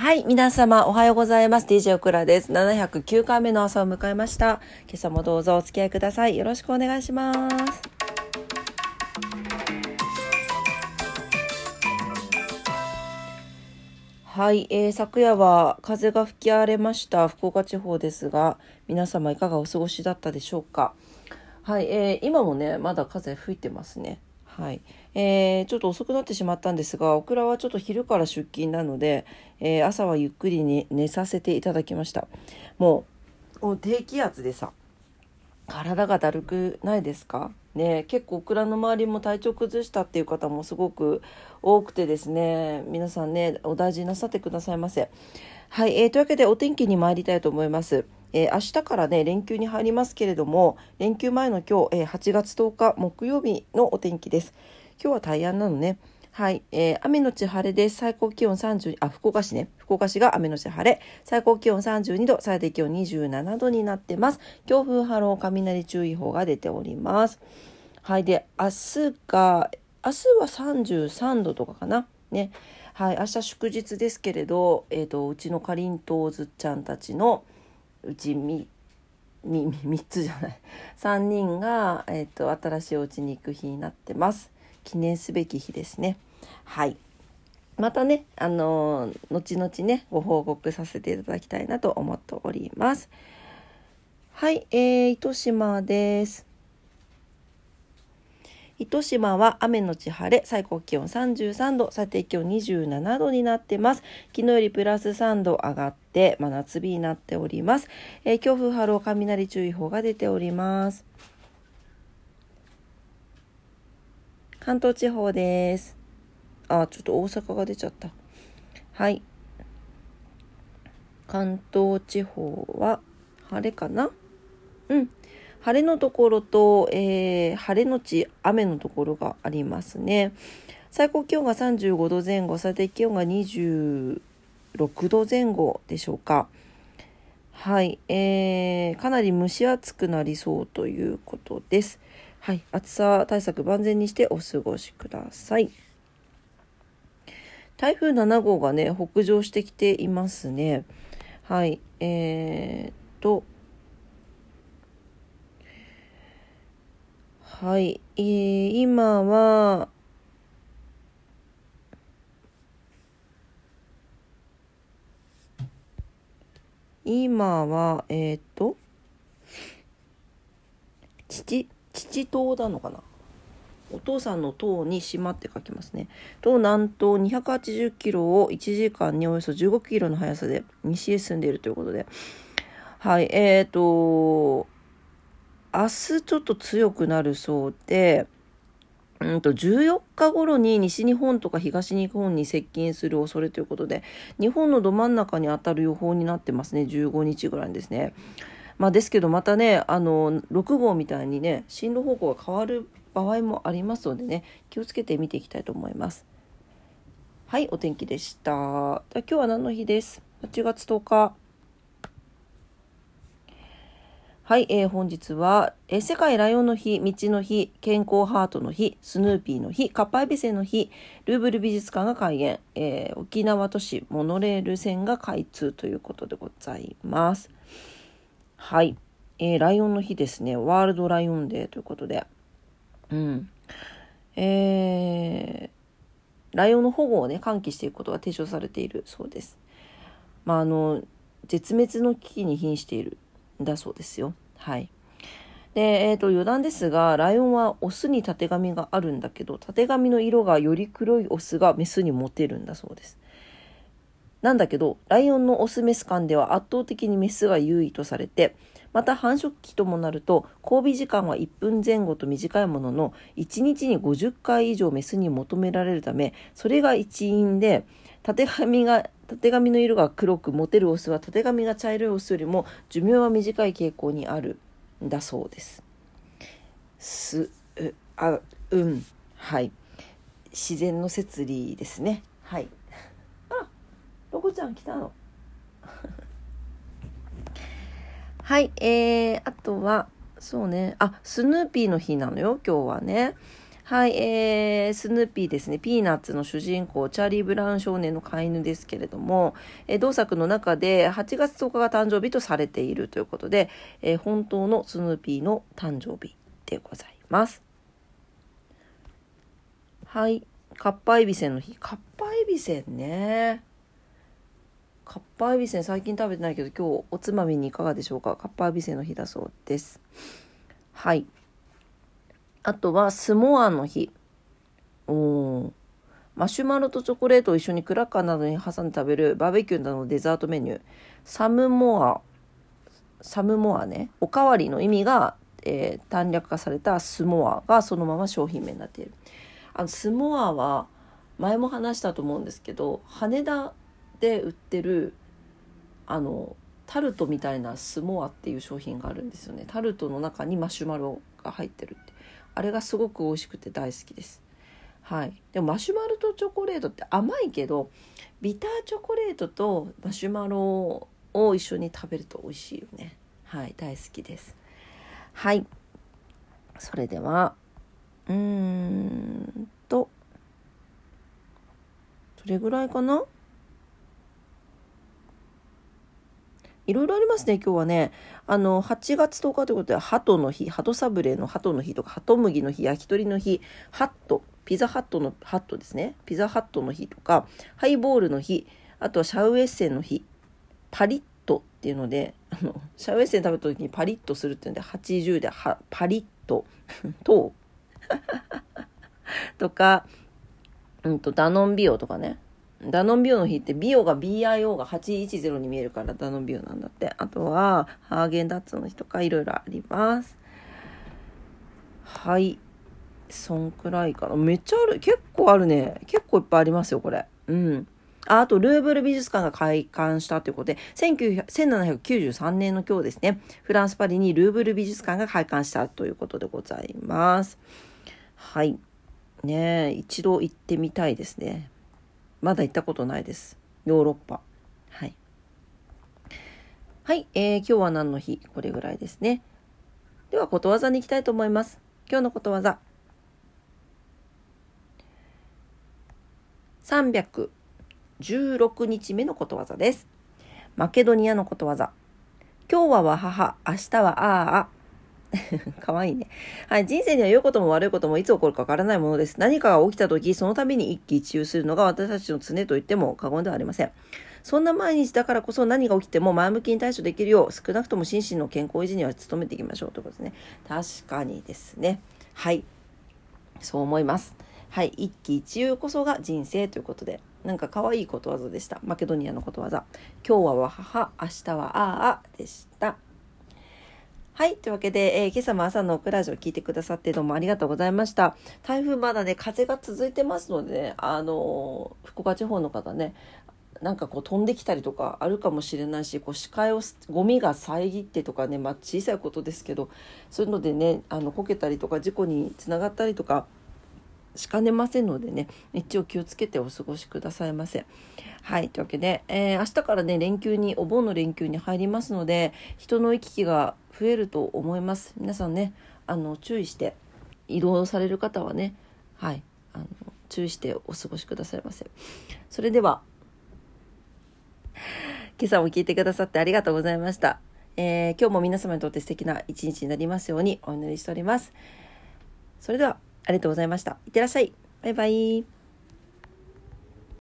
はい、皆様おはようございます。DJ オクラです。709回目の朝を迎えました。今朝もどうぞお付き合いください。よろしくお願いします。はい、えー昨夜は風が吹き荒れました福岡地方ですが、皆様いかがお過ごしだったでしょうか。はい、えー今もね、まだ風吹いてますね。はい、えーちょっと遅くなってしまったんですが、オクラはちょっと昼から出勤なので、えー朝はゆっくりに寝させていただきました。もう、低気圧でさ、体がだるくないですか？ね結構オクラの周りも体調崩したっていう方もすごく多くてですね皆さんねお大事になさってくださいませ。はい、えーというわけでお天気に参りたいと思います。えー明日からね連休に入りますけれども連休前の今日、えー8月10日木曜日のお天気です。今日は大安なのねはい、えー雨のち晴れです。最高気温30、あ、福岡市ね。福岡市が雨のち晴れ。最高気温32度、最低気温27度になってます。強風波浪雷注意報が出ております。はい、で、明日が、明日は33度とかかな。ね。はい、明日祝日ですけれど、えっ、と、うちのかりんとうずちゃんたちの、うちみ、み、み3つじゃない。3人が、えっ、と、新しいお家に行く日になってます。記念すべき日ですね。はい。またね、あのー後々ね、ご報告させていただきたいなと思っております。はい、えー、糸島です。糸島は雨のち晴れ、最高気温33度、最低気温27度になってます。昨日よりプラス3度上がって、真夏日になっております。えー強風波浪雷注意報が出ております。関東地方です。あ、ちょっと大阪が出ちゃった。はい。関東地方は晴れかな？うん。晴れのところと、えー晴れのち雨のところがありますね。最高気温が35度前後、最低気温が26度前後でしょうか。はい、えー、かなり蒸し暑くなりそうということです。はい、暑さ対策万全にしてお過ごしください。台風7号がね、北上してきていますね。はい、えー、っと、はい、えー今は、今は、えーっと、父、父島なのかな？お父さんの塔に島って書きますね。と南東280キロを1時間におよそ15キロの速さで西へ進んでいるということで。はい、えーと、明日ちょっと強くなるそうで、うんと14日頃に西日本とか東日本に接近する恐れということで、日本のど真ん中に当たる予報になってますね、15日ぐらいですね。まあ、ですけどまたねあの6号みたいにね進路方向が変わる場合もありますのでね気をつけて見ていきたいと思います。はいお天気でした。じゃ今日は何の日です？8月10日。はい、えー本日は、えー世界ライオンの日、道の日、健康ハートの日、スヌーピーの日、カッパエビセの日、ルーブル美術館が開園、えー沖縄都市モノレール線が開通ということでございます。はい、えーライオンの日ですね。ワールドライオンデーということで。うん。えーライオンの保護をね、喚起していくことが提唱されているそうです。まあ、あの、絶滅の危機に瀕しているんだそうですよ。はい。で、えっ、と、余談ですが、ライオンはオスにたてがみがあるんだけど、たてがみの色がより黒いオスがメスにモテるんだそうです。なんだけど、ライオンのオスメス間では圧倒的にメスが優位とされて、また繁殖期ともなると、交尾時間は1分前後と短いものの、1日に50回以上メスに求められるため、それが一因で、たてがみが、たてがみの色が黒くモテるオスはたてがみが茶色いオスよりも寿命は短い傾向にあるんだそうです。す、う、あ、うん、はい。自然の摂理ですね。はい。ちゃん来たの。はい、えー、あとは、そうね、あ、スヌーピーの日なのよ、今日はね。はい、えー、スヌーピーですね。ピーナッツの主人公、チャーリー・ブラウン少年の飼い犬ですけれども、えー、同作の中で8月10日が誕生日とされているということで、えー、本当のスヌーピーの誕生日でございます。はい、カッパエビセンの日。カッパエビセンね。カッパエビセン最近食べてないけど、今日おつまみにいかがでしょうか？カッパエビセンの日だそうです。はい。あとはスモアの日。おマシュマロとチョコレートを一緒にクラッカーなどに挟んで食べるバーベキューなどのデザートメニュー。サムモア。サムモアね。おかわりの意味が、えー、短絡化されたスモアがそのまま商品名になっている。あのスモアは前も話したと思うんですけど羽田で売ってるあのタルトみたいなスモアっていう商品があるんですよねタルトの中にマシュマロが入ってるってあれがすごく美味しくて大好きです。はい、でもマシュマロとチョコレートって甘いけどビターチョコレートとマシュマロを一緒に食べると美味しいよね。はい、大好きです。はい。それでは、うーんと、それぐらいかな？いろいろありますね、今日はね。あの、8月10日ということで、鳩の日、鳩サブレーの鳩の日とか、鳩麦の日、焼き鳥の日、ハット、ピザハットの、ハットですね。ピザハットの日とか、ハイボールの日、あとはシャウエッセンの日、パリッとっていうので、あの、シャウエッセン食べた時にパリッとするっていうので、80ではパリッと と、とか、うんと、ダノンビオとかね。ダノンビオの日ってビオが BIO が810に見えるからダノンビオなんだって。あとはハーゲンダッツの日とかいろいろあります。はい。そんくらいかな。めっちゃある。結構あるね。結構いっぱいありますよ、これ。うん。ああと、ルーブル美術館が開館したということで、1793年の今日ですね、フランス・パリにルーブル美術館が開館したということでございます。はい。ねえ一度行ってみたいですね。まだ行ったことないです。ヨーロッパ。はい。はい、えー、今日は何の日？これぐらいですね。では、ことわざに行きたいと思います。今日のことわざ。316日目のことわざです。マケドニアのことわざ。今日ははは、明日はああ。かわいいね。はい。人生には良いことも悪いこともいつ起こるかわからないものです。何かが起きた時、その度に一喜一憂するのが私たちの常と言っても過言ではありません。そんな毎日だからこそ何が起きても前向きに対処できるよう、少なくとも心身の健康維持には努めていきましょうということですね。確かにですね。はい。そう思います。はい。一喜一憂こそが人生ということで。なんか可愛いことわざでした。マケドニアのことわざ。今日はわはは、明日はああでした。はい。というわけで、えー、今朝も朝のオクラジオ聞いてくださってどうもありがとうございました。台風まだね、風が続いてますのでね、あのー、福岡地方の方ね、なんかこう飛んできたりとかあるかもしれないし、こう視界を、ゴミが遮ってとかね、まあ小さいことですけど、そういうのでね、あの、こけたりとか事故につながったりとか、しかねませんのでね、一応気をつけてお過ごしくださいませ。はい。というわけで、えー、明日からね、連休に、お盆の連休に入りますので、人の行き来が増えると思います。皆さんね、あの、注意して、移動される方はね、はい、あの、注意してお過ごしくださいませ。それでは、今朝も聞いてくださってありがとうございました。えー、今日も皆様にとって素敵な一日になりますようにお祈りしております。それでは、ありがとうございました。いってらっしゃい。バイバイ。